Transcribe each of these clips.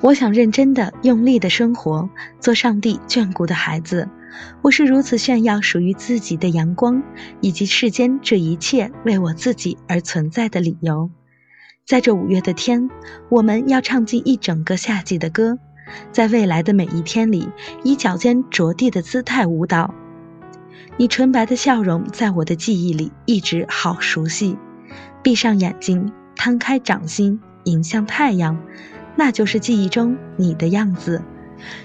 我想认真的、用力的生活，做上帝眷顾的孩子。我是如此炫耀属于自己的阳光，以及世间这一切为我自己而存在的理由。在这五月的天，我们要唱尽一整个夏季的歌，在未来的每一天里，以脚尖着地的姿态舞蹈。你纯白的笑容在我的记忆里一直好熟悉。闭上眼睛，摊开掌心，迎向太阳，那就是记忆中你的样子。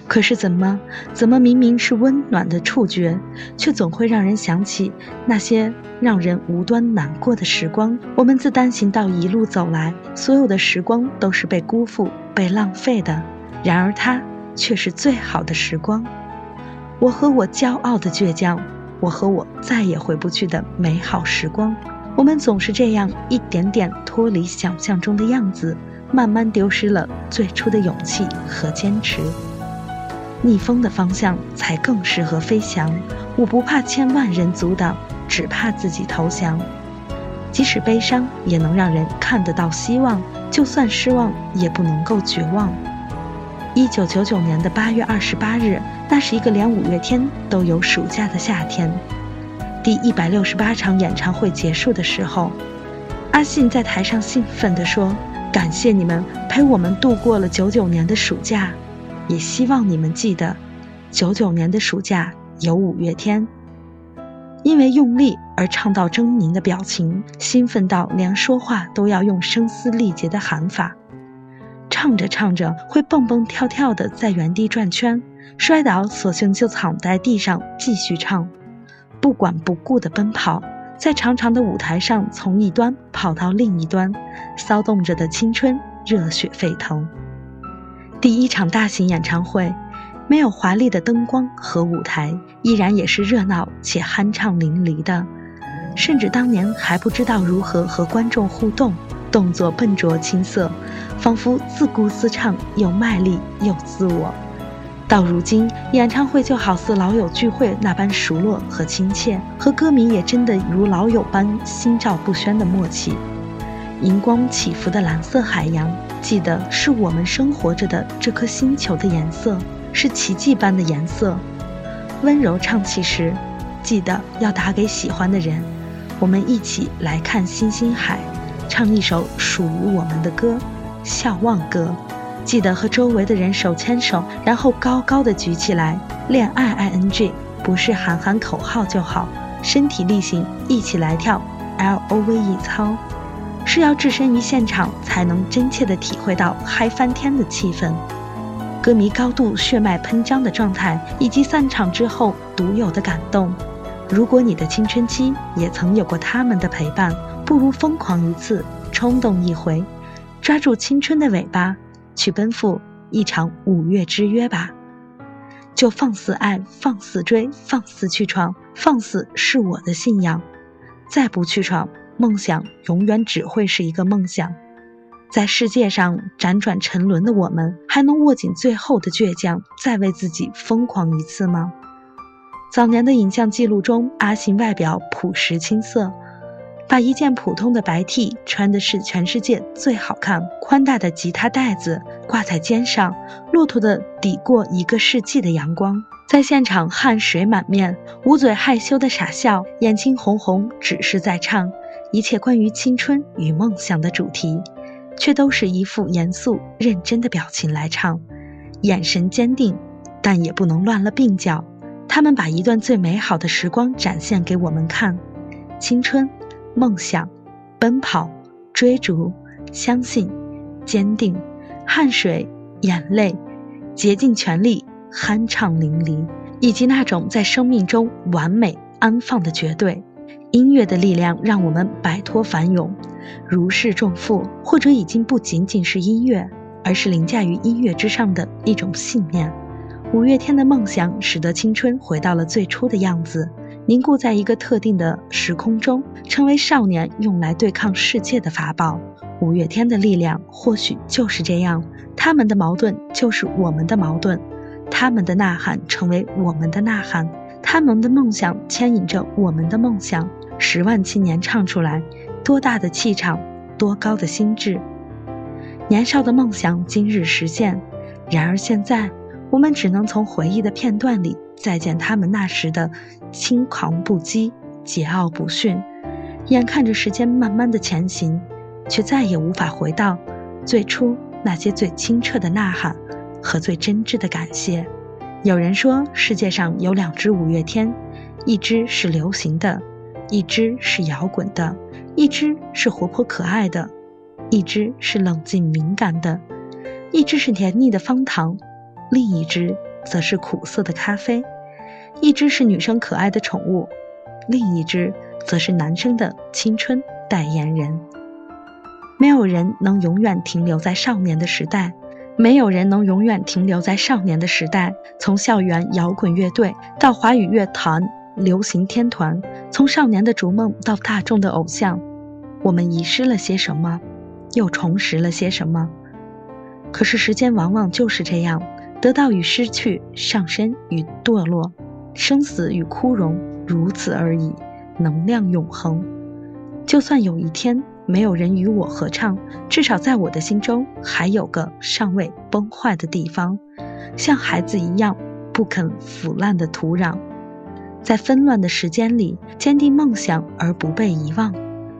可是怎么怎么明明是温暖的触觉，却总会让人想起那些让人无端难过的时光。我们自单行道一路走来，所有的时光都是被辜负、被浪费的。然而它却是最好的时光。我和我骄傲的倔强，我和我再也回不去的美好时光。我们总是这样一点点脱离想象中的样子，慢慢丢失了最初的勇气和坚持。逆风的方向才更适合飞翔。我不怕千万人阻挡，只怕自己投降。即使悲伤，也能让人看得到希望；就算失望，也不能够绝望。一九九九年的八月二十八日，那是一个连五月天都有暑假的夏天。第一百六十八场演唱会结束的时候，阿信在台上兴奋地说：“感谢你们陪我们度过了九九年的暑假。”也希望你们记得，九九年的暑假有五月天。因为用力而唱到狰狞的表情，兴奋到连说话都要用声嘶力竭的喊法。唱着唱着会蹦蹦跳跳的在原地转圈，摔倒索性就躺在地上继续唱，不管不顾的奔跑，在长长的舞台上从一端跑到另一端，骚动着的青春热血沸腾。第一场大型演唱会，没有华丽的灯光和舞台，依然也是热闹且酣畅淋漓的。甚至当年还不知道如何和观众互动，动作笨拙青涩，仿佛自顾自唱，又卖力又自我。到如今，演唱会就好似老友聚会那般熟络和亲切，和歌迷也真的如老友般心照不宣的默契。荧光起伏的蓝色海洋。记得是我们生活着的这颗星球的颜色，是奇迹般的颜色。温柔唱起时，记得要打给喜欢的人，我们一起来看星星海，唱一首属于我们的歌《笑忘歌》。记得和周围的人手牵手，然后高高的举起来。恋爱 I N G，不是喊喊口号就好，身体力行，一起来跳 L O V E 操。是要置身于现场，才能真切地体会到嗨翻天的气氛，歌迷高度血脉喷张的状态，以及散场之后独有的感动。如果你的青春期也曾有过他们的陪伴，不如疯狂一次，冲动一回，抓住青春的尾巴，去奔赴一场五月之约吧！就放肆爱，放肆追，放肆去闯，放肆是我的信仰。再不去闯。梦想永远只会是一个梦想，在世界上辗转沉沦的我们，还能握紧最后的倔强，再为自己疯狂一次吗？早年的影像记录中，阿信外表朴实青涩，把一件普通的白 T 穿的是全世界最好看、宽大的吉他带子挂在肩上，骆驼的抵过一个世纪的阳光。在现场汗水满面，捂嘴害羞的傻笑，眼睛红红，只是在唱。一切关于青春与梦想的主题，却都是一副严肃认真的表情来唱，眼神坚定，但也不能乱了鬓角。他们把一段最美好的时光展现给我们看：青春、梦想、奔跑、追逐、相信、坚定、汗水、眼泪、竭尽全力、酣畅淋漓，以及那种在生命中完美安放的绝对。音乐的力量让我们摆脱烦涌，如释重负，或者已经不仅仅是音乐，而是凌驾于音乐之上的一种信念。五月天的梦想使得青春回到了最初的样子，凝固在一个特定的时空中，成为少年用来对抗世界的法宝。五月天的力量或许就是这样，他们的矛盾就是我们的矛盾，他们的呐喊成为我们的呐喊，他们的梦想牵引着我们的梦想。十万青年唱出来，多大的气场，多高的心智！年少的梦想今日实现，然而现在，我们只能从回忆的片段里再见他们那时的轻狂不羁、桀骜不驯。眼看着时间慢慢的前行，却再也无法回到最初那些最清澈的呐喊和最真挚的感谢。有人说，世界上有两只五月天，一只是流行的，一只是摇滚的，一只是活泼可爱的，一只是冷静敏感的，一只是甜腻的方糖，另一只则是苦涩的咖啡，一只是女生可爱的宠物，另一只。则是男生的青春代言人。没有人能永远停留在少年的时代，没有人能永远停留在少年的时代。从校园摇滚乐队到华语乐坛流行天团，从少年的逐梦到大众的偶像，我们遗失了些什么，又重拾了些什么？可是时间往往就是这样，得到与失去，上升与堕落，生死与枯荣，如此而已。能量永恒，就算有一天没有人与我合唱，至少在我的心中还有个尚未崩坏的地方，像孩子一样不肯腐烂的土壤，在纷乱的时间里坚定梦想而不被遗忘。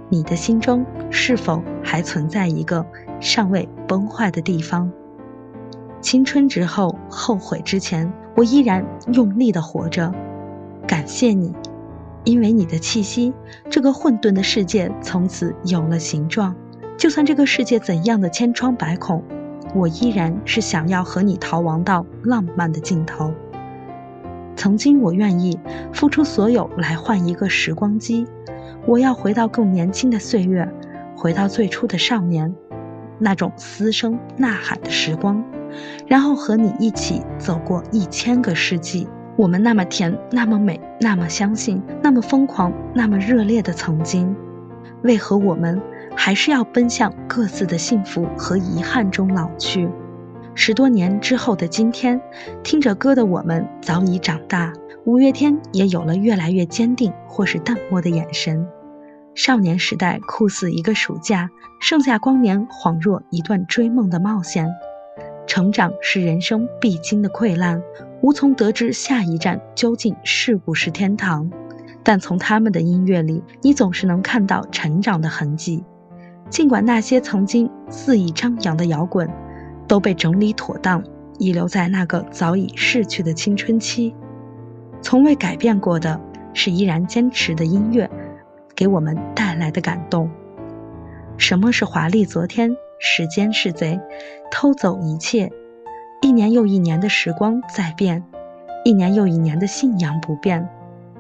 你的心中是否还存在一个尚未崩坏的地方？青春之后，后悔之前，我依然用力的活着。感谢你。因为你的气息，这个混沌的世界从此有了形状。就算这个世界怎样的千疮百孔，我依然是想要和你逃亡到浪漫的尽头。曾经我愿意付出所有来换一个时光机，我要回到更年轻的岁月，回到最初的少年，那种嘶声呐喊的时光，然后和你一起走过一千个世纪。我们那么甜，那么美，那么相信，那么疯狂，那么热烈的曾经，为何我们还是要奔向各自的幸福和遗憾中老去？十多年之后的今天，听着歌的我们早已长大，五月天也有了越来越坚定或是淡漠的眼神。少年时代酷似一个暑假，盛夏光年恍若一段追梦的冒险。成长是人生必经的溃烂。无从得知下一站究竟是不是天堂，但从他们的音乐里，你总是能看到成长的痕迹。尽管那些曾经肆意张扬的摇滚，都被整理妥当，遗留在那个早已逝去的青春期。从未改变过的是依然坚持的音乐，给我们带来的感动。什么是华丽昨天？时间是贼，偷走一切。一年又一年的时光在变，一年又一年的信仰不变，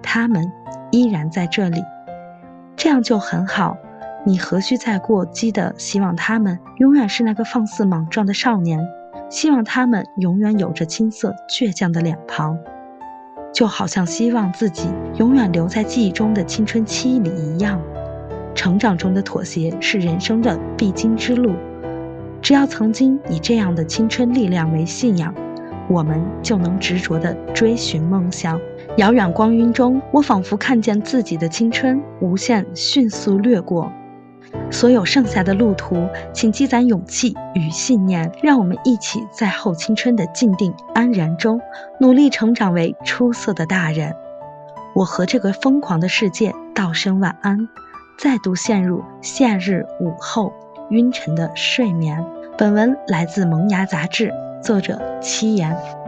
他们依然在这里，这样就很好。你何须再过激的希望他们永远是那个放肆莽撞的少年，希望他们永远有着青涩倔强的脸庞，就好像希望自己永远留在记忆中的青春期里一样。成长中的妥协是人生的必经之路。只要曾经以这样的青春力量为信仰，我们就能执着地追寻梦想。遥远光晕中，我仿佛看见自己的青春无限迅速掠过。所有剩下的路途，请积攒勇气与信念，让我们一起在后青春的静定安然中，努力成长为出色的大人。我和这个疯狂的世界道声晚安，再度陷入夏日午后。晕沉的睡眠。本文来自《萌芽》杂志，作者七言。